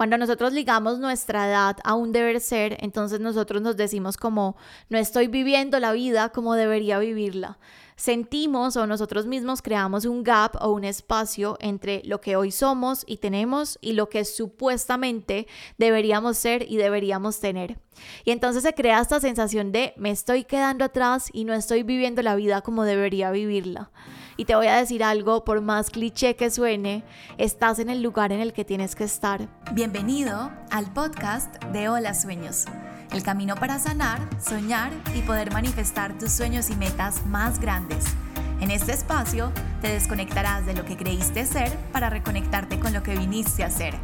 Cuando nosotros ligamos nuestra edad a un deber ser, entonces nosotros nos decimos como no estoy viviendo la vida como debería vivirla sentimos o nosotros mismos creamos un gap o un espacio entre lo que hoy somos y tenemos y lo que supuestamente deberíamos ser y deberíamos tener. Y entonces se crea esta sensación de me estoy quedando atrás y no estoy viviendo la vida como debería vivirla. Y te voy a decir algo, por más cliché que suene, estás en el lugar en el que tienes que estar. Bienvenido al podcast de Hola Sueños el camino para sanar, soñar y poder manifestar tus sueños y metas más grandes. En este espacio te desconectarás de lo que creíste ser para reconectarte con lo que viniste a ser.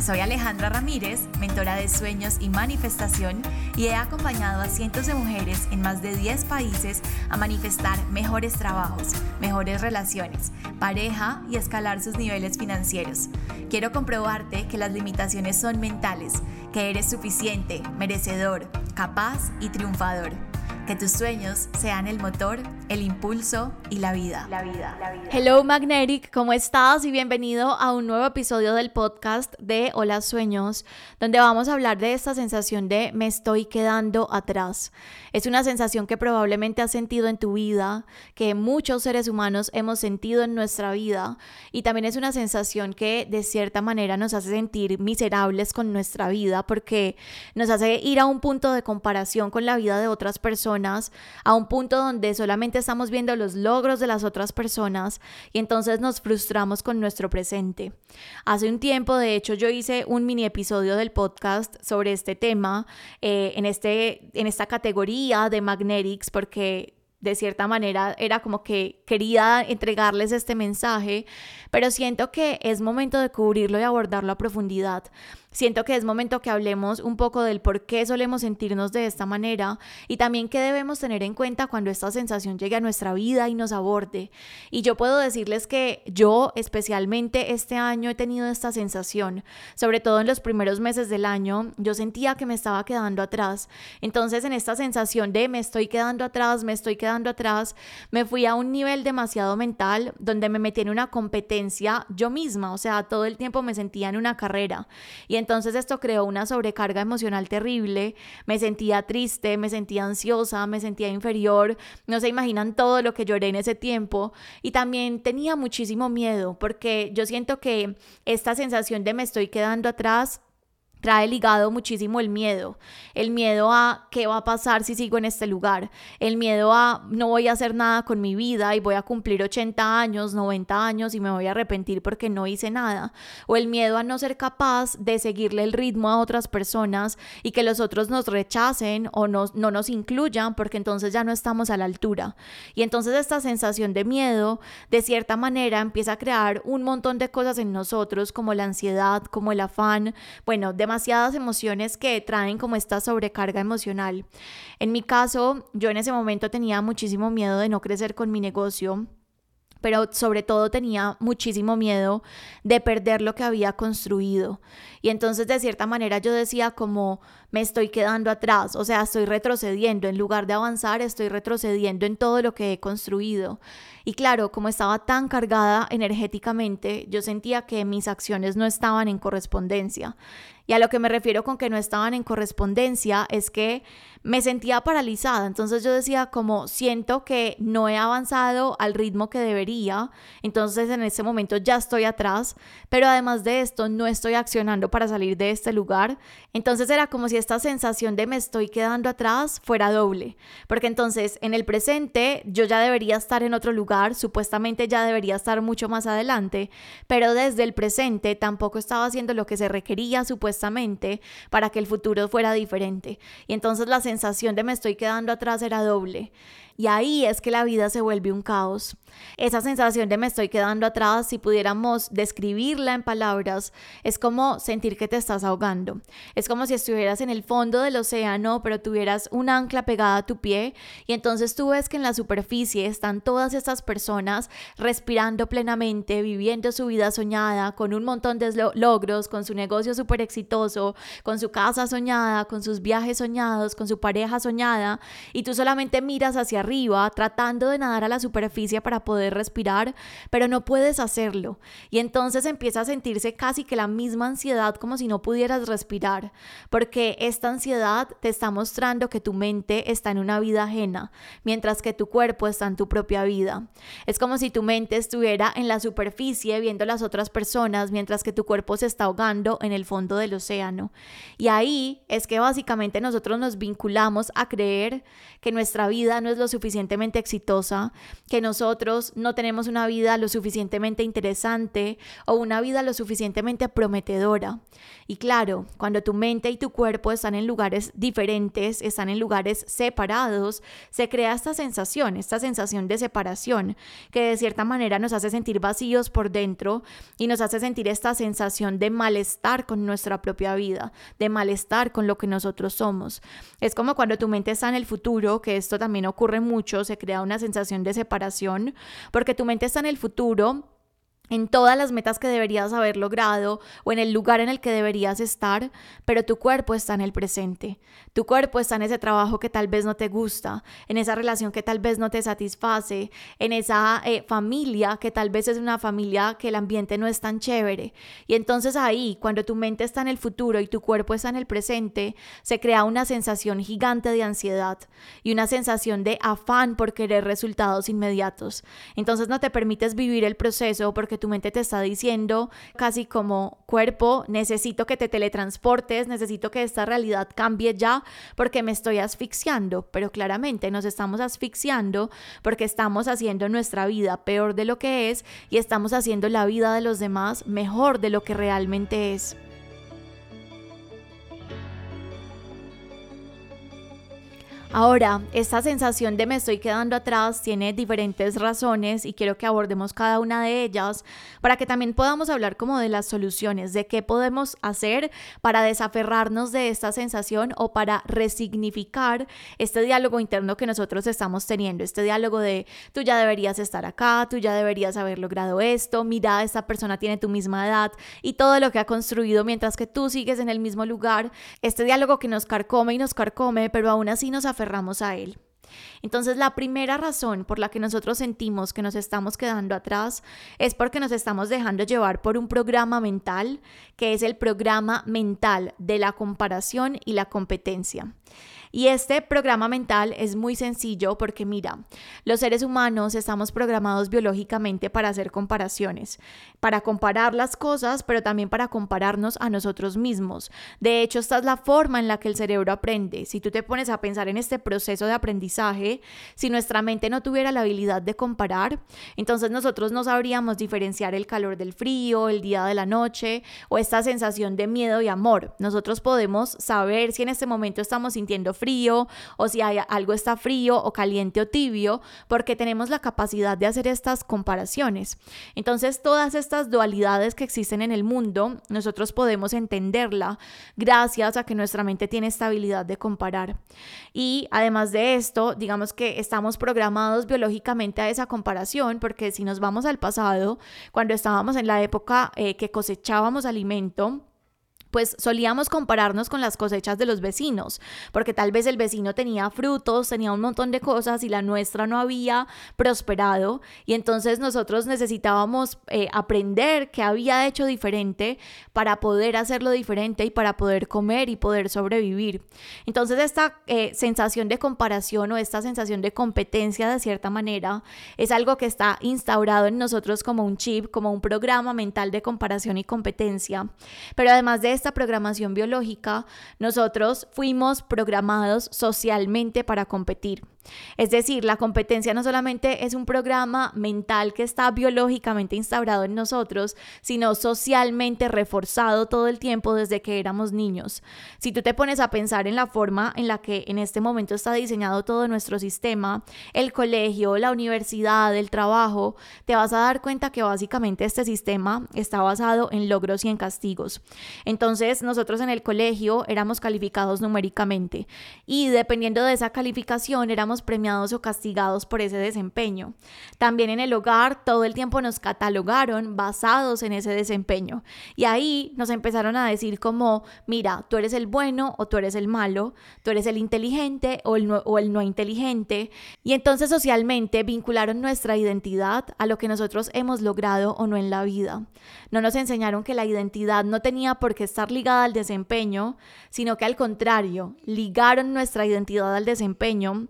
Soy Alejandra Ramírez, mentora de sueños y manifestación, y he acompañado a cientos de mujeres en más de 10 países a manifestar mejores trabajos, mejores relaciones, pareja y escalar sus niveles financieros. Quiero comprobarte que las limitaciones son mentales, que eres suficiente, merecedor, capaz y triunfador. Que tus sueños sean el motor, el impulso y la vida. La vida, la vida. Hello Magnetic, ¿cómo estás? Y bienvenido a un nuevo episodio del podcast de Hola Sueños, donde vamos a hablar de esta sensación de me estoy quedando atrás. Es una sensación que probablemente has sentido en tu vida, que muchos seres humanos hemos sentido en nuestra vida, y también es una sensación que de cierta manera nos hace sentir miserables con nuestra vida porque nos hace ir a un punto de comparación con la vida de otras personas a un punto donde solamente estamos viendo los logros de las otras personas y entonces nos frustramos con nuestro presente. Hace un tiempo, de hecho, yo hice un mini episodio del podcast sobre este tema, eh, en, este, en esta categoría de Magnetics, porque de cierta manera era como que quería entregarles este mensaje, pero siento que es momento de cubrirlo y abordarlo a profundidad. Siento que es momento que hablemos un poco del por qué solemos sentirnos de esta manera y también qué debemos tener en cuenta cuando esta sensación llegue a nuestra vida y nos aborde. Y yo puedo decirles que yo especialmente este año he tenido esta sensación, sobre todo en los primeros meses del año, yo sentía que me estaba quedando atrás. Entonces en esta sensación de me estoy quedando atrás, me estoy quedando atrás, me fui a un nivel demasiado mental donde me metí en una competencia yo misma, o sea, todo el tiempo me sentía en una carrera. Y entonces esto creó una sobrecarga emocional terrible, me sentía triste, me sentía ansiosa, me sentía inferior, no se imaginan todo lo que lloré en ese tiempo. Y también tenía muchísimo miedo porque yo siento que esta sensación de me estoy quedando atrás trae ligado muchísimo el miedo, el miedo a qué va a pasar si sigo en este lugar, el miedo a no voy a hacer nada con mi vida y voy a cumplir 80 años, 90 años y me voy a arrepentir porque no hice nada, o el miedo a no ser capaz de seguirle el ritmo a otras personas y que los otros nos rechacen o no nos incluyan porque entonces ya no estamos a la altura. Y entonces esta sensación de miedo, de cierta manera, empieza a crear un montón de cosas en nosotros como la ansiedad, como el afán, bueno, de demasiadas emociones que traen como esta sobrecarga emocional. En mi caso, yo en ese momento tenía muchísimo miedo de no crecer con mi negocio pero sobre todo tenía muchísimo miedo de perder lo que había construido. Y entonces de cierta manera yo decía como me estoy quedando atrás, o sea, estoy retrocediendo, en lugar de avanzar, estoy retrocediendo en todo lo que he construido. Y claro, como estaba tan cargada energéticamente, yo sentía que mis acciones no estaban en correspondencia. Y a lo que me refiero con que no estaban en correspondencia es que me sentía paralizada. Entonces yo decía como siento que no he avanzado al ritmo que debería. Entonces en ese momento ya estoy atrás. Pero además de esto no estoy accionando para salir de este lugar. Entonces era como si esta sensación de me estoy quedando atrás fuera doble. Porque entonces en el presente yo ya debería estar en otro lugar. Supuestamente ya debería estar mucho más adelante. Pero desde el presente tampoco estaba haciendo lo que se requería supuestamente para que el futuro fuera diferente. Y entonces la sensación de me estoy quedando atrás era doble. Y ahí es que la vida se vuelve un caos. Esa sensación de me estoy quedando atrás, si pudiéramos describirla en palabras, es como sentir que te estás ahogando. Es como si estuvieras en el fondo del océano, pero tuvieras un ancla pegada a tu pie y entonces tú ves que en la superficie están todas estas personas respirando plenamente, viviendo su vida soñada, con un montón de logros, con su negocio súper exitoso, con su casa soñada, con sus viajes soñados, con su pareja soñada, y tú solamente miras hacia tratando de nadar a la superficie para poder respirar, pero no puedes hacerlo. Y entonces empieza a sentirse casi que la misma ansiedad como si no pudieras respirar, porque esta ansiedad te está mostrando que tu mente está en una vida ajena, mientras que tu cuerpo está en tu propia vida. Es como si tu mente estuviera en la superficie viendo las otras personas, mientras que tu cuerpo se está ahogando en el fondo del océano. Y ahí es que básicamente nosotros nos vinculamos a creer que nuestra vida no es lo suficientemente exitosa, que nosotros no tenemos una vida lo suficientemente interesante o una vida lo suficientemente prometedora. Y claro, cuando tu mente y tu cuerpo están en lugares diferentes, están en lugares separados, se crea esta sensación, esta sensación de separación, que de cierta manera nos hace sentir vacíos por dentro y nos hace sentir esta sensación de malestar con nuestra propia vida, de malestar con lo que nosotros somos. Es como cuando tu mente está en el futuro, que esto también ocurre mucho, se crea una sensación de separación, porque tu mente está en el futuro en todas las metas que deberías haber logrado o en el lugar en el que deberías estar, pero tu cuerpo está en el presente. Tu cuerpo está en ese trabajo que tal vez no te gusta, en esa relación que tal vez no te satisface, en esa eh, familia que tal vez es una familia que el ambiente no es tan chévere. Y entonces ahí, cuando tu mente está en el futuro y tu cuerpo está en el presente, se crea una sensación gigante de ansiedad y una sensación de afán por querer resultados inmediatos. Entonces no te permites vivir el proceso porque tu mente te está diciendo casi como cuerpo, necesito que te teletransportes, necesito que esta realidad cambie ya porque me estoy asfixiando, pero claramente nos estamos asfixiando porque estamos haciendo nuestra vida peor de lo que es y estamos haciendo la vida de los demás mejor de lo que realmente es. Ahora, esta sensación de me estoy quedando atrás tiene diferentes razones y quiero que abordemos cada una de ellas para que también podamos hablar como de las soluciones, de qué podemos hacer para desaferrarnos de esta sensación o para resignificar este diálogo interno que nosotros estamos teniendo, este diálogo de tú ya deberías estar acá, tú ya deberías haber logrado esto, mira, esta persona tiene tu misma edad y todo lo que ha construido mientras que tú sigues en el mismo lugar, este diálogo que nos carcome y nos carcome, pero aún así nos aferramos a él. Entonces la primera razón por la que nosotros sentimos que nos estamos quedando atrás es porque nos estamos dejando llevar por un programa mental que es el programa mental de la comparación y la competencia. Y este programa mental es muy sencillo porque mira, los seres humanos estamos programados biológicamente para hacer comparaciones, para comparar las cosas, pero también para compararnos a nosotros mismos. De hecho, esta es la forma en la que el cerebro aprende. Si tú te pones a pensar en este proceso de aprendizaje, si nuestra mente no tuviera la habilidad de comparar, entonces nosotros no sabríamos diferenciar el calor del frío, el día de la noche o esta sensación de miedo y amor. Nosotros podemos saber si en este momento estamos sintiendo frío o si hay, algo está frío o caliente o tibio, porque tenemos la capacidad de hacer estas comparaciones. Entonces, todas estas dualidades que existen en el mundo, nosotros podemos entenderla gracias a que nuestra mente tiene esta habilidad de comparar. Y además de esto, digamos que estamos programados biológicamente a esa comparación, porque si nos vamos al pasado, cuando estábamos en la época eh, que cosechábamos alimento, pues solíamos compararnos con las cosechas de los vecinos, porque tal vez el vecino tenía frutos, tenía un montón de cosas y la nuestra no había prosperado y entonces nosotros necesitábamos eh, aprender qué había hecho diferente para poder hacerlo diferente y para poder comer y poder sobrevivir. Entonces esta eh, sensación de comparación o esta sensación de competencia de cierta manera es algo que está instaurado en nosotros como un chip, como un programa mental de comparación y competencia, pero además de esta programación biológica, nosotros fuimos programados socialmente para competir. Es decir, la competencia no solamente es un programa mental que está biológicamente instaurado en nosotros, sino socialmente reforzado todo el tiempo desde que éramos niños. Si tú te pones a pensar en la forma en la que en este momento está diseñado todo nuestro sistema, el colegio, la universidad, el trabajo, te vas a dar cuenta que básicamente este sistema está basado en logros y en castigos. Entonces, Entonces nosotros en el colegio éramos calificados numéricamente y dependiendo de esa calificación éramos premiados o castigados por ese desempeño. También en el hogar todo el tiempo nos catalogaron basados en ese desempeño y ahí nos empezaron a decir como, mira, tú eres el bueno o tú eres el malo, tú eres el inteligente o el no, o el no inteligente y entonces socialmente vincularon nuestra identidad a lo que nosotros hemos logrado o no en la vida. No nos enseñaron que la identidad no tenía por qué estar ligada al desempeño, sino que al contrario, ligaron nuestra identidad al desempeño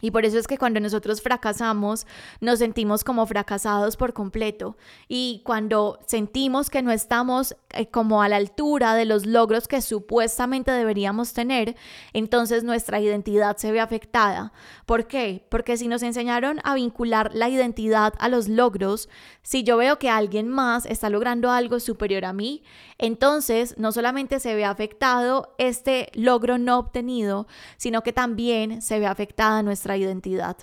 y por eso es que cuando nosotros fracasamos, nos sentimos como fracasados por completo. Y cuando sentimos que no estamos eh, como a la altura de los logros que supuestamente deberíamos tener, entonces nuestra identidad se ve afectada. ¿Por qué? Porque si nos enseñaron a vincular la identidad a los logros, si yo veo que alguien más está logrando algo superior a mí, entonces no solamente se ve afectado este logro no obtenido, sino que también se ve afectada nuestra identidad.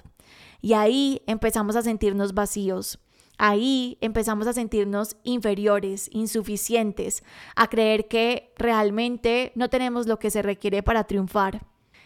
Y ahí empezamos a sentirnos vacíos. Ahí empezamos a sentirnos inferiores, insuficientes, a creer que realmente no tenemos lo que se requiere para triunfar.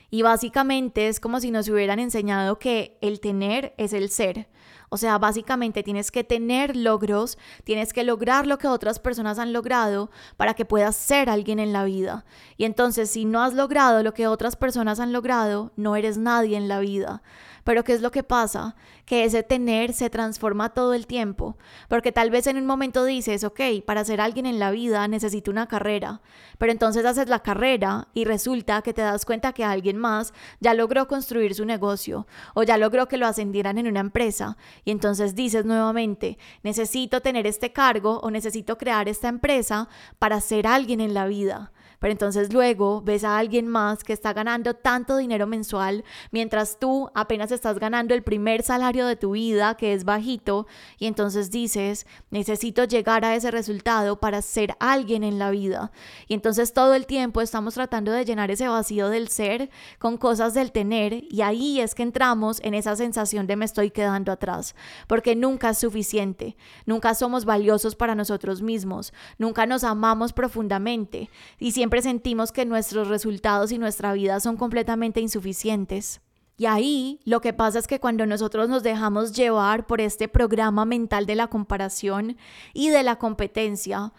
Y básicamente es como si nos hubieran enseñado que el tener es el ser. O sea, básicamente tienes que tener logros, tienes que lograr lo que otras personas han logrado para que puedas ser alguien en la vida. Y entonces, si no has logrado lo que otras personas han logrado, no eres nadie en la vida. Pero ¿qué es lo que pasa? Que ese tener se transforma todo el tiempo, porque tal vez en un momento dices, ok, para ser alguien en la vida necesito una carrera, pero entonces haces la carrera y resulta que te das cuenta que alguien más ya logró construir su negocio o ya logró que lo ascendieran en una empresa y entonces dices nuevamente, necesito tener este cargo o necesito crear esta empresa para ser alguien en la vida. Pero entonces luego ves a alguien más que está ganando tanto dinero mensual mientras tú apenas estás ganando el primer salario de tu vida que es bajito y entonces dices, necesito llegar a ese resultado para ser alguien en la vida. Y entonces todo el tiempo estamos tratando de llenar ese vacío del ser con cosas del tener y ahí es que entramos en esa sensación de me estoy quedando atrás, porque nunca es suficiente, nunca somos valiosos para nosotros mismos, nunca nos amamos profundamente. Y siempre sentimos que nuestros resultados y nuestra vida son completamente insuficientes. Y ahí lo que pasa es que cuando nosotros nos dejamos llevar por este programa mental de la comparación y de la competencia,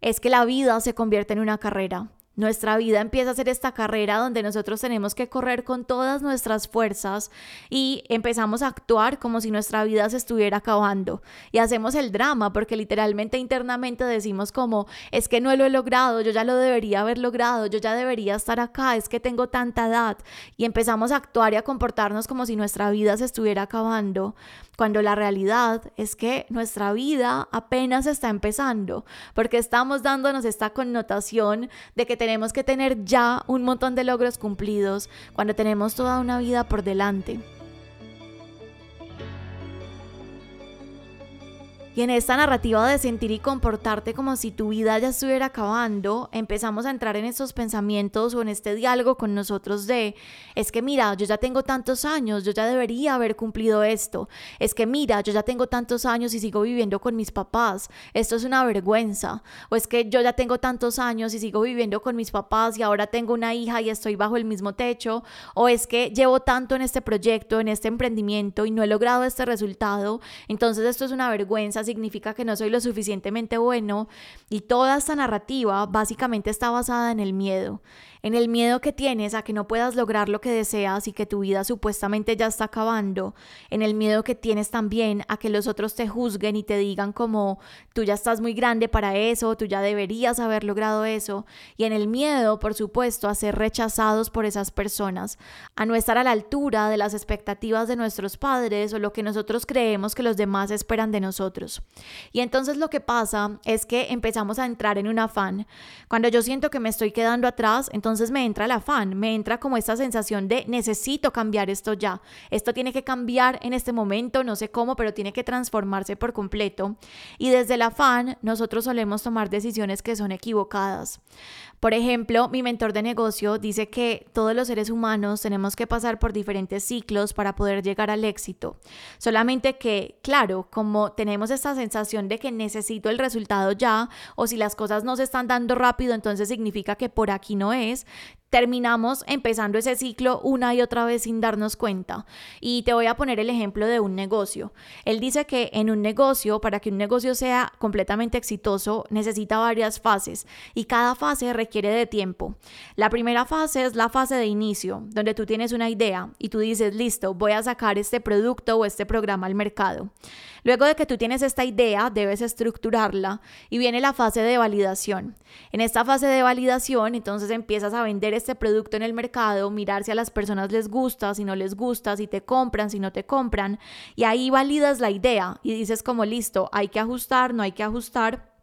es que la vida se convierte en una carrera. Nuestra vida empieza a ser esta carrera donde nosotros tenemos que correr con todas nuestras fuerzas y empezamos a actuar como si nuestra vida se estuviera acabando. Y hacemos el drama porque literalmente internamente decimos como, es que no lo he logrado, yo ya lo debería haber logrado, yo ya debería estar acá, es que tengo tanta edad. Y empezamos a actuar y a comportarnos como si nuestra vida se estuviera acabando, cuando la realidad es que nuestra vida apenas está empezando, porque estamos dándonos esta connotación de que tenemos que tener ya un montón de logros cumplidos cuando tenemos toda una vida por delante. Y en esta narrativa de sentir y comportarte como si tu vida ya estuviera acabando, empezamos a entrar en estos pensamientos o en este diálogo con nosotros de, es que mira, yo ya tengo tantos años, yo ya debería haber cumplido esto. Es que mira, yo ya tengo tantos años y sigo viviendo con mis papás. Esto es una vergüenza. O es que yo ya tengo tantos años y sigo viviendo con mis papás y ahora tengo una hija y estoy bajo el mismo techo. O es que llevo tanto en este proyecto, en este emprendimiento y no he logrado este resultado. Entonces esto es una vergüenza significa que no soy lo suficientemente bueno y toda esta narrativa básicamente está basada en el miedo en el miedo que tienes a que no puedas lograr lo que deseas y que tu vida supuestamente ya está acabando, en el miedo que tienes también a que los otros te juzguen y te digan como tú ya estás muy grande para eso, tú ya deberías haber logrado eso, y en el miedo, por supuesto, a ser rechazados por esas personas, a no estar a la altura de las expectativas de nuestros padres o lo que nosotros creemos que los demás esperan de nosotros. Y entonces lo que pasa es que empezamos a entrar en un afán. Cuando yo siento que me estoy quedando atrás, entonces entonces me entra el afán, me entra como esta sensación de necesito cambiar esto ya, esto tiene que cambiar en este momento, no sé cómo, pero tiene que transformarse por completo. Y desde el afán nosotros solemos tomar decisiones que son equivocadas. Por ejemplo, mi mentor de negocio dice que todos los seres humanos tenemos que pasar por diferentes ciclos para poder llegar al éxito. Solamente que, claro, como tenemos esta sensación de que necesito el resultado ya o si las cosas no se están dando rápido, entonces significa que por aquí no es, terminamos empezando ese ciclo una y otra vez sin darnos cuenta. Y te voy a poner el ejemplo de un negocio. Él dice que en un negocio, para que un negocio sea completamente exitoso, necesita varias fases y cada fase requiere de tiempo. La primera fase es la fase de inicio, donde tú tienes una idea y tú dices, listo, voy a sacar este producto o este programa al mercado. Luego de que tú tienes esta idea, debes estructurarla y viene la fase de validación. En esta fase de validación, entonces empiezas a vender este producto en el mercado, mirar si a las personas les gusta, si no les gusta, si te compran, si no te compran, y ahí validas la idea y dices como listo, hay que ajustar, no hay que ajustar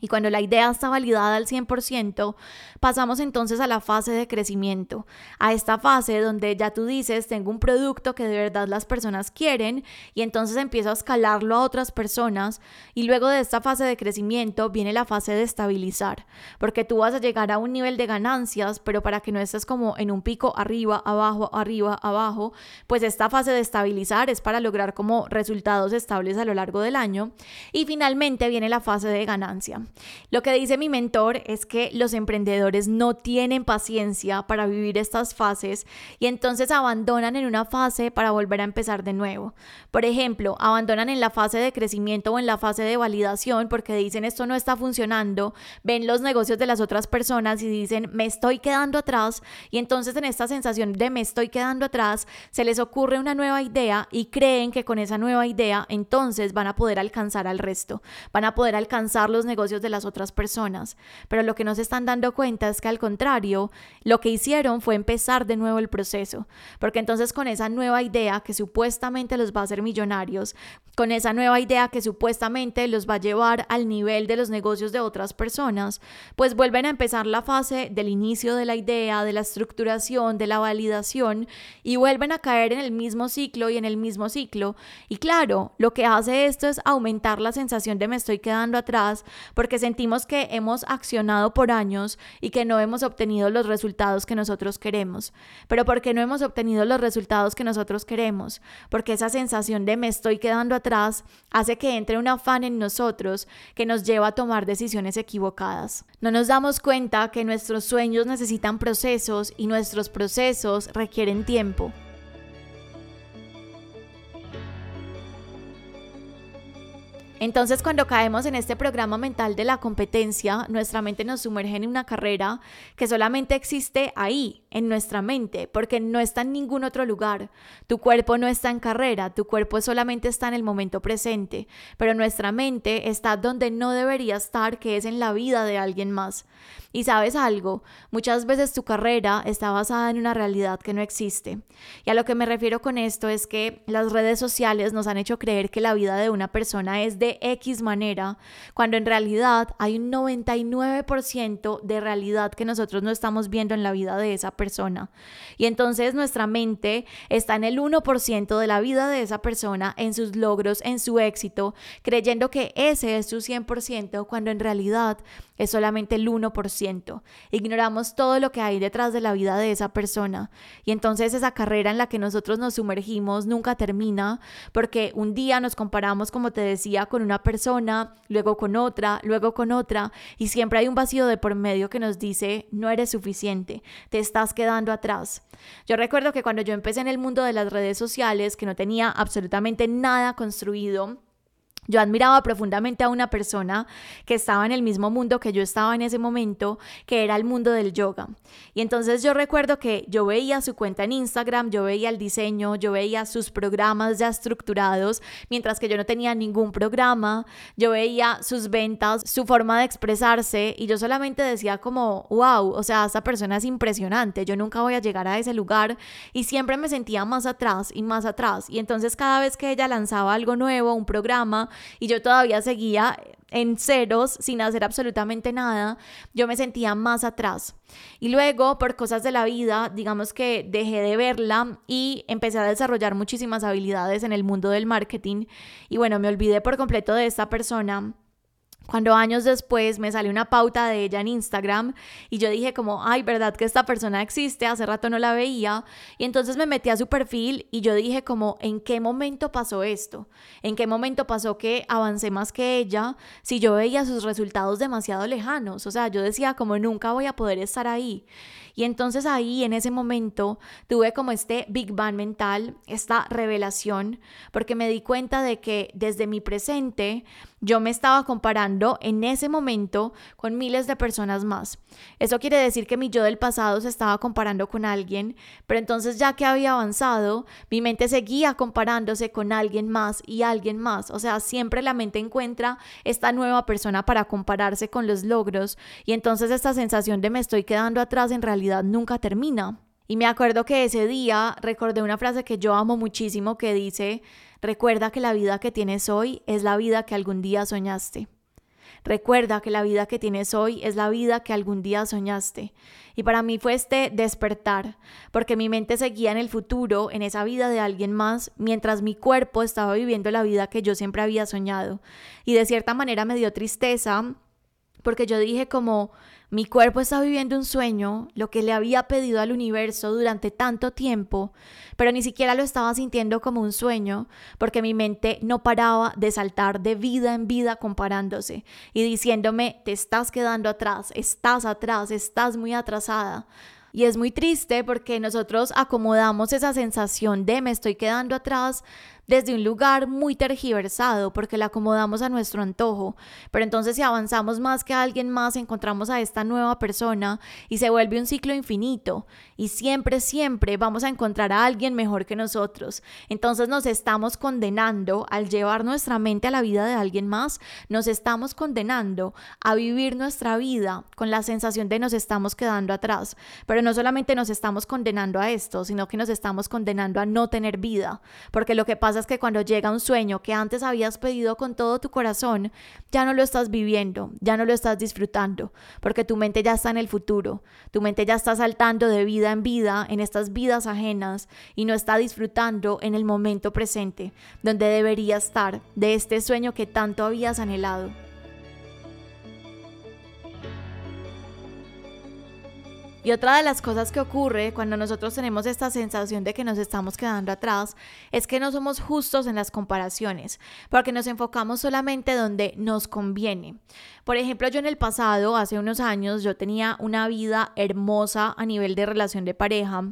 y cuando la idea está validada al 100%, pasamos entonces a la fase de crecimiento, a esta fase donde ya tú dices, tengo un producto que de verdad las personas quieren y entonces empiezo a escalarlo a otras personas y luego de esta fase de crecimiento viene la fase de estabilizar, porque tú vas a llegar a un nivel de ganancias, pero para que no estés como en un pico arriba, abajo, arriba, abajo, pues esta fase de estabilizar es para lograr como resultados estables a lo largo del año y finalmente viene la fase de ganancia. Lo que dice mi mentor es que los emprendedores no tienen paciencia para vivir estas fases y entonces abandonan en una fase para volver a empezar de nuevo. Por ejemplo, abandonan en la fase de crecimiento o en la fase de validación porque dicen esto no está funcionando, ven los negocios de las otras personas y dicen me estoy quedando atrás y entonces en esta sensación de me estoy quedando atrás se les ocurre una nueva idea y creen que con esa nueva idea entonces van a poder alcanzar al resto, van a poder alcanzar los negocios de las otras personas. Pero lo que no se están dando cuenta es que al contrario, lo que hicieron fue empezar de nuevo el proceso. Porque entonces con esa nueva idea que supuestamente los va a hacer millonarios, con esa nueva idea que supuestamente los va a llevar al nivel de los negocios de otras personas, pues vuelven a empezar la fase del inicio de la idea, de la estructuración, de la validación y vuelven a caer en el mismo ciclo y en el mismo ciclo. Y claro, lo que hace esto es aumentar la sensación de me estoy quedando atrás porque sentimos que hemos accionado por años y que no hemos obtenido los resultados que nosotros queremos. Pero ¿por qué no hemos obtenido los resultados que nosotros queremos? Porque esa sensación de me estoy quedando atrás hace que entre un afán en nosotros que nos lleva a tomar decisiones equivocadas. No nos damos cuenta que nuestros sueños necesitan procesos y nuestros procesos requieren tiempo. Entonces, cuando caemos en este programa mental de la competencia, nuestra mente nos sumerge en una carrera que solamente existe ahí, en nuestra mente, porque no está en ningún otro lugar. Tu cuerpo no está en carrera, tu cuerpo solamente está en el momento presente, pero nuestra mente está donde no debería estar, que es en la vida de alguien más. Y sabes algo, muchas veces tu carrera está basada en una realidad que no existe. Y a lo que me refiero con esto es que las redes sociales nos han hecho creer que la vida de una persona es de X manera, cuando en realidad hay un 99% de realidad que nosotros no estamos viendo en la vida de esa. Y entonces nuestra mente está en el 1% de la vida de esa persona, en sus logros, en su éxito, creyendo que ese es su 100%, cuando en realidad es solamente el 1%. Ignoramos todo lo que hay detrás de la vida de esa persona. Y entonces esa carrera en la que nosotros nos sumergimos nunca termina porque un día nos comparamos, como te decía, con una persona, luego con otra, luego con otra, y siempre hay un vacío de por medio que nos dice, no eres suficiente, te estás quedando atrás. Yo recuerdo que cuando yo empecé en el mundo de las redes sociales, que no tenía absolutamente nada construido, yo admiraba profundamente a una persona que estaba en el mismo mundo que yo estaba en ese momento, que era el mundo del yoga. Y entonces yo recuerdo que yo veía su cuenta en Instagram, yo veía el diseño, yo veía sus programas ya estructurados, mientras que yo no tenía ningún programa, yo veía sus ventas, su forma de expresarse y yo solamente decía como, wow, o sea, esta persona es impresionante, yo nunca voy a llegar a ese lugar y siempre me sentía más atrás y más atrás. Y entonces cada vez que ella lanzaba algo nuevo, un programa, y yo todavía seguía en ceros sin hacer absolutamente nada, yo me sentía más atrás. Y luego, por cosas de la vida, digamos que dejé de verla y empecé a desarrollar muchísimas habilidades en el mundo del marketing. Y bueno, me olvidé por completo de esta persona Cuando años después me salió una pauta de ella en Instagram y yo dije como, ay, ¿verdad que esta persona existe? Hace rato no la veía. Y entonces me metí a su perfil y yo dije como, ¿en qué momento pasó esto? ¿En qué momento pasó que avancé más que ella si yo veía sus resultados demasiado lejanos? O sea, yo decía como, nunca voy a poder estar ahí. Y entonces ahí, en ese momento, tuve como este Big Bang mental, esta revelación, porque me di cuenta de que desde mi presente yo me estaba comparando en ese momento con miles de personas más. Eso quiere decir que mi yo del pasado se estaba comparando con alguien, pero entonces ya que había avanzado, mi mente seguía comparándose con alguien más y alguien más. O sea, siempre la mente encuentra esta nueva persona para compararse con los logros y entonces esta sensación de me estoy quedando atrás en realidad nunca termina. Y me acuerdo que ese día recordé una frase que yo amo muchísimo que dice, recuerda que la vida que tienes hoy es la vida que algún día soñaste. Recuerda que la vida que tienes hoy es la vida que algún día soñaste. Y para mí fue este despertar, porque mi mente seguía en el futuro, en esa vida de alguien más, mientras mi cuerpo estaba viviendo la vida que yo siempre había soñado. Y de cierta manera me dio tristeza, porque yo dije como, mi cuerpo está viviendo un sueño, lo que le había pedido al universo durante tanto tiempo, pero ni siquiera lo estaba sintiendo como un sueño, porque mi mente no paraba de saltar de vida en vida comparándose y diciéndome, te estás quedando atrás, estás atrás, estás muy atrasada. Y es muy triste porque nosotros acomodamos esa sensación de me estoy quedando atrás desde un lugar muy tergiversado porque la acomodamos a nuestro antojo. Pero entonces si avanzamos más que alguien más, encontramos a esta nueva persona y se vuelve un ciclo infinito. Y siempre, siempre vamos a encontrar a alguien mejor que nosotros. Entonces nos estamos condenando al llevar nuestra mente a la vida de alguien más, nos estamos condenando a vivir nuestra vida con la sensación de nos estamos quedando atrás. Pero no solamente nos estamos condenando a esto, sino que nos estamos condenando a no tener vida. Porque lo que pasa que cuando llega un sueño que antes habías pedido con todo tu corazón, ya no lo estás viviendo, ya no lo estás disfrutando, porque tu mente ya está en el futuro, tu mente ya está saltando de vida en vida en estas vidas ajenas y no está disfrutando en el momento presente, donde debería estar de este sueño que tanto habías anhelado. Y otra de las cosas que ocurre cuando nosotros tenemos esta sensación de que nos estamos quedando atrás es que no somos justos en las comparaciones, porque nos enfocamos solamente donde nos conviene. Por ejemplo, yo en el pasado, hace unos años, yo tenía una vida hermosa a nivel de relación de pareja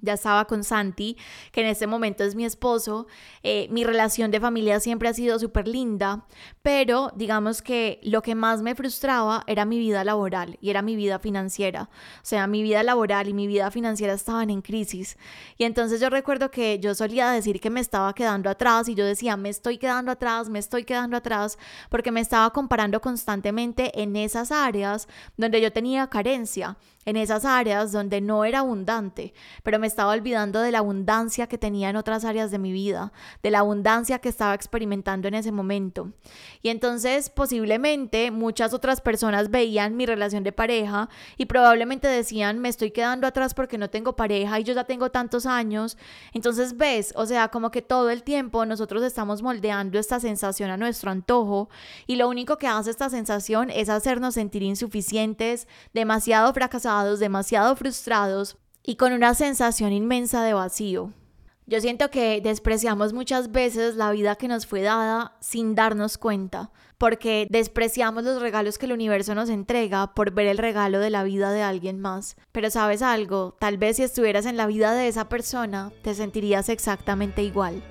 ya estaba con Santi, que en este momento es mi esposo. Eh, mi relación de familia siempre ha sido súper linda, pero digamos que lo que más me frustraba era mi vida laboral y era mi vida financiera. O sea, mi vida laboral y mi vida financiera estaban en crisis. Y entonces yo recuerdo que yo solía decir que me estaba quedando atrás y yo decía, me estoy quedando atrás, me estoy quedando atrás, porque me estaba comparando constantemente en esas áreas donde yo tenía carencia en esas áreas donde no era abundante, pero estaba olvidando de la abundancia que tenía en otras áreas de mi vida, de la abundancia que estaba experimentando en ese momento. Y entonces posiblemente muchas otras personas veían mi relación de pareja y probablemente decían, me estoy quedando atrás porque no tengo pareja y yo ya tengo tantos años. Entonces ves, o sea, como que todo el tiempo nosotros estamos moldeando esta sensación a nuestro antojo y lo único que hace esta sensación es hacernos sentir insuficientes, demasiado fracasados, demasiado frustrados y con una sensación inmensa de vacío. Yo siento que despreciamos muchas veces la vida que nos fue dada sin darnos cuenta, porque despreciamos los regalos que el universo nos entrega por ver el regalo de la vida de alguien más. Pero sabes algo, tal vez si estuvieras en la vida de esa persona, te sentirías exactamente igual.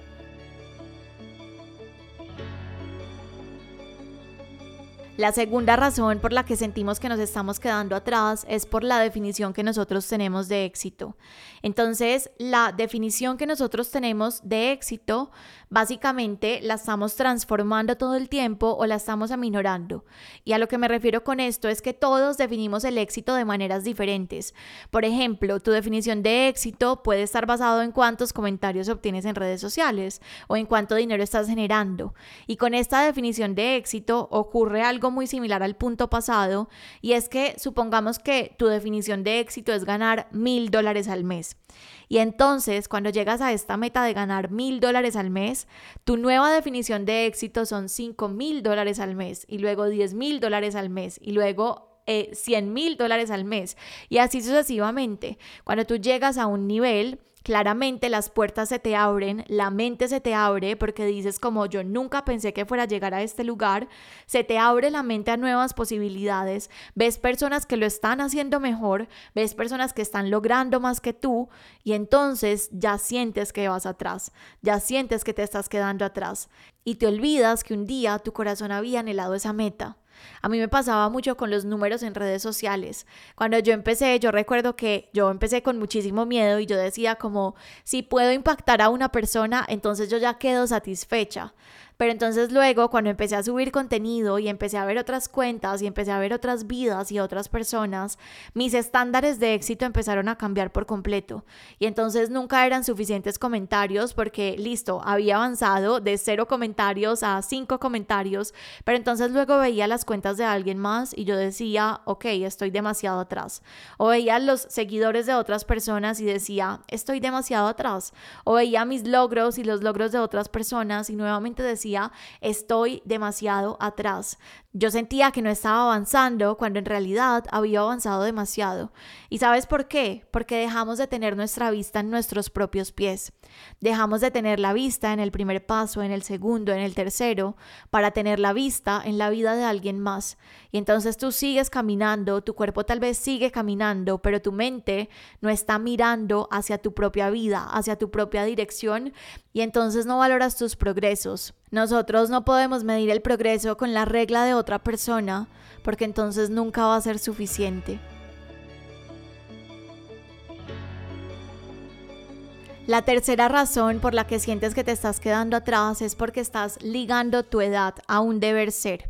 La segunda razón por la que sentimos que nos estamos quedando atrás es por la definición que nosotros tenemos de éxito. Entonces, la definición que nosotros tenemos de éxito, básicamente la estamos transformando todo el tiempo o la estamos aminorando. Y a lo que me refiero con esto es que todos definimos el éxito de maneras diferentes. Por ejemplo, tu definición de éxito puede estar basado en cuántos comentarios obtienes en redes sociales o en cuánto dinero estás generando. Y con esta definición de éxito ocurre algo algo muy similar al punto pasado y es que supongamos que tu definición de éxito es ganar mil dólares al mes. Y entonces, cuando llegas a esta meta de ganar mil dólares al mes, tu nueva definición de éxito son cinco mil dólares al mes y luego diez mil dólares al mes y luego 100 eh, mil dólares al mes y así sucesivamente. Cuando tú llegas a un nivel, claramente las puertas se te abren, la mente se te abre porque dices como yo nunca pensé que fuera a llegar a este lugar, se te abre la mente a nuevas posibilidades, ves personas que lo están haciendo mejor, ves personas que están logrando más que tú y entonces ya sientes que vas atrás, ya sientes que te estás quedando atrás y te olvidas que un día tu corazón había anhelado esa meta. A mí me pasaba mucho con los números en redes sociales. Cuando yo empecé, yo recuerdo que yo empecé con muchísimo miedo y yo decía como, si puedo impactar a una persona, entonces yo ya quedo satisfecha. Pero entonces luego cuando empecé a subir contenido y empecé a ver otras cuentas y empecé a ver otras vidas y otras personas, mis estándares de éxito empezaron a cambiar por completo. Y entonces nunca eran suficientes comentarios porque listo, había avanzado de cero comentarios a cinco comentarios, pero entonces luego veía las cuentas de alguien más y yo decía, ok, estoy demasiado atrás. O veía los seguidores de otras personas y decía, estoy demasiado atrás. O veía mis logros y los logros de otras personas y nuevamente decía, estoy demasiado atrás. Yo sentía que no estaba avanzando cuando en realidad había avanzado demasiado. ¿Y sabes por qué? Porque dejamos de tener nuestra vista en nuestros propios pies. Dejamos de tener la vista en el primer paso, en el segundo, en el tercero, para tener la vista en la vida de alguien más. Y entonces tú sigues caminando, tu cuerpo tal vez sigue caminando, pero tu mente no está mirando hacia tu propia vida, hacia tu propia dirección, y entonces no valoras tus progresos. Nosotros no podemos medir el progreso con la regla de otra persona, porque entonces nunca va a ser suficiente. La tercera razón por la que sientes que te estás quedando atrás es porque estás ligando tu edad a un deber ser.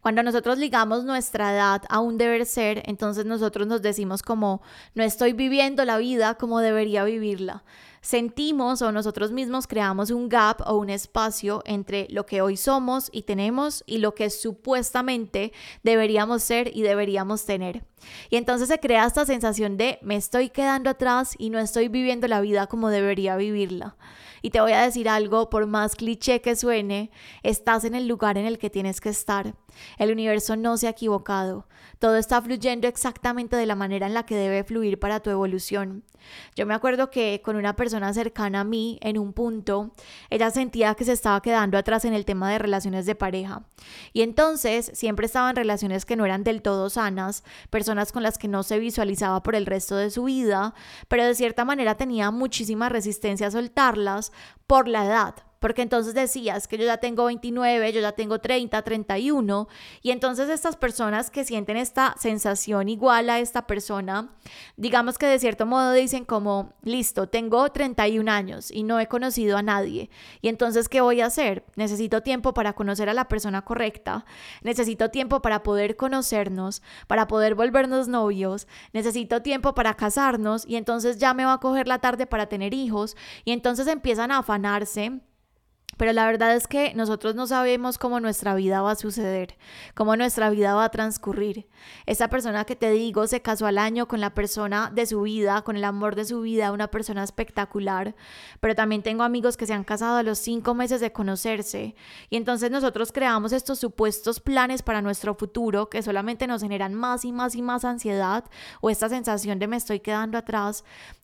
Cuando nosotros ligamos nuestra edad a un deber ser, entonces nosotros nos decimos como no estoy viviendo la vida como debería vivirla sentimos o nosotros mismos creamos un gap o un espacio entre lo que hoy somos y tenemos y lo que supuestamente deberíamos ser y deberíamos tener. Y entonces se crea esta sensación de me estoy quedando atrás y no estoy viviendo la vida como debería vivirla. Y te voy a decir algo, por más cliché que suene, estás en el lugar en el que tienes que estar. El universo no se ha equivocado. Todo está fluyendo exactamente de la manera en la que debe fluir para tu evolución. Yo me acuerdo que con una persona cercana a mí, en un punto, ella sentía que se estaba quedando atrás en el tema de relaciones de pareja. Y entonces siempre estaba en relaciones que no eran del todo sanas, personas con las que no se visualizaba por el resto de su vida, pero de cierta manera tenía muchísima resistencia a soltarlas por la edad, porque entonces decías que yo ya tengo 29, yo ya tengo 30, 31, y entonces estas personas que sienten esta sensación igual a esta persona, digamos que de cierto modo dicen como, listo, tengo 31 años y no he conocido a nadie, y entonces, ¿qué voy a hacer? Necesito tiempo para conocer a la persona correcta, necesito tiempo para poder conocernos, para poder volvernos novios, necesito tiempo para casarnos, y entonces ya me va a coger la tarde para tener hijos, y entonces empiezan a afanarse pero la verdad es que nosotros no sabemos cómo nuestra vida va a suceder, cómo nuestra vida va a transcurrir. Esa persona que te digo se casó al año con la persona de su vida, con el amor de su vida, una persona espectacular. Pero también tengo amigos que se han casado a los cinco meses de conocerse. Y entonces nosotros creamos estos supuestos planes para nuestro futuro que solamente nos generan más y más y más ansiedad o esta sensación de me estoy quedando atrás,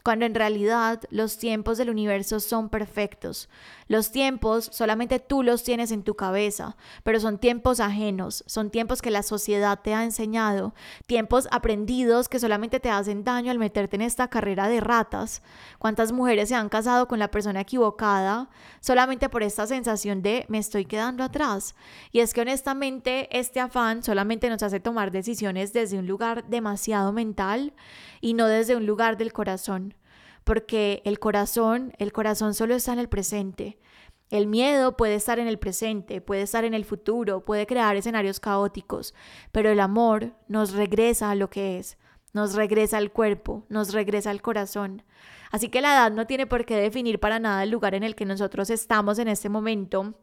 cuando en realidad los tiempos del universo son perfectos. Los tiempos solamente tú los tienes en tu cabeza, pero son tiempos ajenos, son tiempos que la sociedad te ha enseñado, tiempos aprendidos que solamente te hacen daño al meterte en esta carrera de ratas. ¿Cuántas mujeres se han casado con la persona equivocada solamente por esta sensación de me estoy quedando atrás? Y es que honestamente este afán solamente nos hace tomar decisiones desde un lugar demasiado mental y no desde un lugar del corazón porque el corazón, el corazón solo está en el presente. El miedo puede estar en el presente, puede estar en el futuro, puede crear escenarios caóticos, pero el amor nos regresa a lo que es, nos regresa al cuerpo, nos regresa al corazón. Así que la edad no tiene por qué definir para nada el lugar en el que nosotros estamos en este momento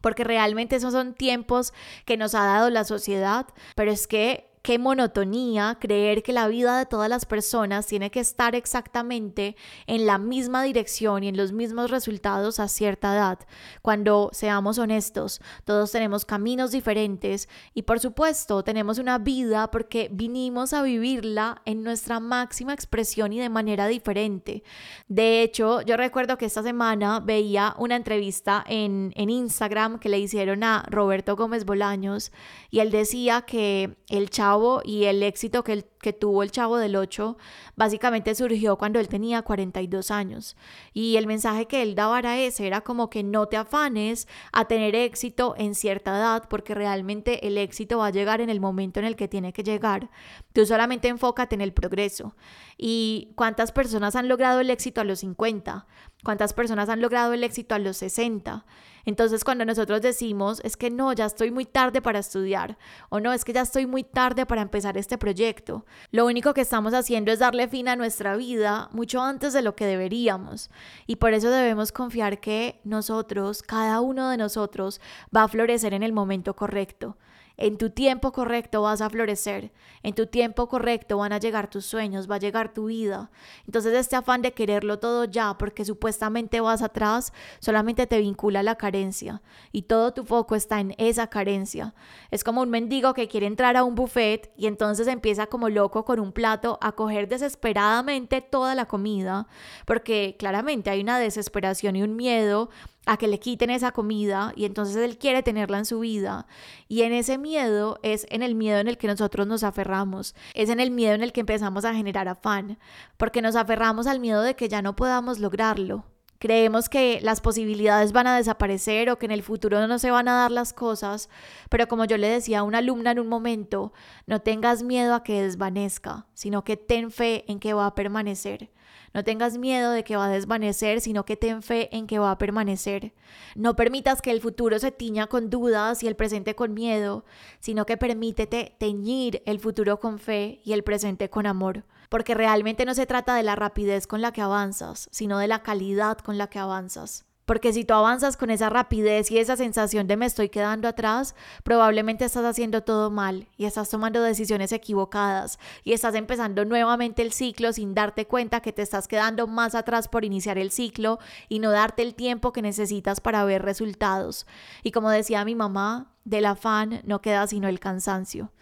porque realmente esos son tiempos que nos ha dado la sociedad, pero es que qué monotonía creer que la vida de todas las personas tiene que estar exactamente en la misma dirección y en los mismos resultados a cierta edad. Cuando seamos honestos, todos tenemos caminos diferentes y por supuesto tenemos una vida porque vinimos a vivirla en nuestra máxima expresión y de manera diferente. De hecho, yo recuerdo que esta semana veía una entrevista en, en Instagram que le hicieron a Roberto Gómez Bolaños y él decía que el chavo y el éxito que, tuvo el Chavo del 8 básicamente surgió cuando él tenía 42 años. Y el mensaje que él daba era ese, era como que no te afanes a tener éxito en cierta edad, porque realmente el éxito va a llegar en el momento en el que tiene que llegar. Tú solamente enfócate en el progreso. ¿Y cuántas personas han logrado el éxito a los 50? ¿Cuántas personas han logrado el éxito a los 60? Entonces cuando nosotros decimos, es que no, ya estoy muy tarde para estudiar, o no, es que ya estoy muy tarde para empezar este proyecto, lo único que estamos haciendo es darle fin a nuestra vida mucho antes de lo que deberíamos. Y por eso debemos confiar que nosotros, cada uno de nosotros, va a florecer en el momento correcto. En tu tiempo correcto vas a florecer, en tu tiempo correcto van a llegar tus sueños, va a llegar tu vida. Entonces este afán de quererlo todo ya porque supuestamente vas atrás solamente te vincula a la carencia y todo tu foco está en esa carencia. Es como un mendigo que quiere entrar a un buffet y entonces empieza como loco con un plato a coger desesperadamente toda la comida porque claramente hay una desesperación y un miedo a que le quiten esa comida y entonces él quiere tenerla en su vida. Y en ese miedo es en el miedo en el que nosotros nos aferramos, es en el miedo en el que empezamos a generar afán, porque nos aferramos al miedo de que ya no podamos lograrlo. Creemos que las posibilidades van a desaparecer o que en el futuro no se van a dar las cosas, pero como yo le decía a una alumna en un momento, no tengas miedo a que desvanezca, sino que ten fe en que va a permanecer. No tengas miedo de que va a desvanecer, sino que ten fe en que va a permanecer. No permitas que el futuro se tiña con dudas y el presente con miedo, sino que permítete teñir el futuro con fe y el presente con amor. Porque realmente no se trata de la rapidez con la que avanzas, sino de la calidad con la que avanzas. Porque si tú avanzas con esa rapidez y esa sensación de me estoy quedando atrás, probablemente estás haciendo todo mal y estás tomando decisiones equivocadas y estás empezando nuevamente el ciclo sin darte cuenta que te estás quedando más atrás por iniciar el ciclo y no darte el tiempo que necesitas para ver resultados. Y como decía mi mamá, del afán no queda sino el cansancio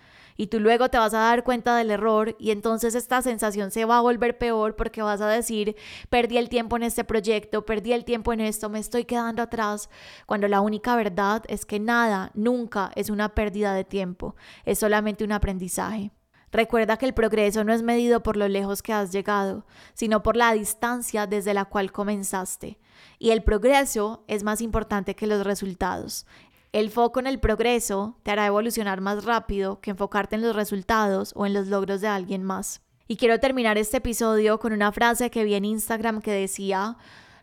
y tú luego te vas a dar cuenta del error y entonces esta sensación se va a volver peor porque vas a decir, perdí el tiempo en este proyecto, perdí el tiempo en esto, me estoy quedando atrás, cuando la única verdad es que nada, nunca es una pérdida de tiempo, es solamente un aprendizaje. Recuerda que el progreso no es medido por lo lejos que has llegado, sino por la distancia desde la cual comenzaste. Y el progreso es más importante que los resultados. El foco en el progreso te hará evolucionar más rápido que enfocarte en los resultados o en los logros de alguien más. Y quiero terminar este episodio con una frase que vi en Instagram que decía,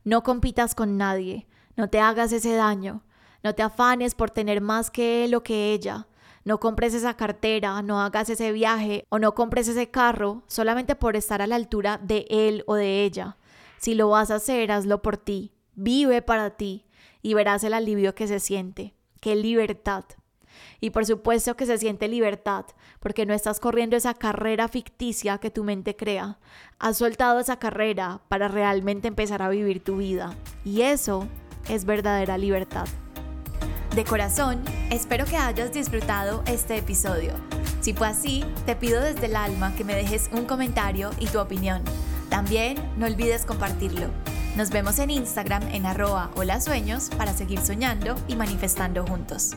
no compitas con nadie, no te hagas ese daño, no te afanes por tener más que él o que ella, no compres esa cartera, no hagas ese viaje o no compres ese carro solamente por estar a la altura de él o de ella. Si lo vas a hacer, hazlo por ti, vive para ti y verás el alivio que se siente qué libertad. Y por supuesto que se siente libertad, porque no estás corriendo esa carrera ficticia que tu mente crea. Has soltado esa carrera para realmente empezar a vivir tu vida. Y eso es verdadera libertad. De corazón, espero que hayas disfrutado este episodio. Si fue así, te pido desde el alma que me dejes un comentario y tu opinión. También no olvides compartirlo. Nos vemos en Instagram en arroba hola sueños para seguir soñando y manifestando juntos.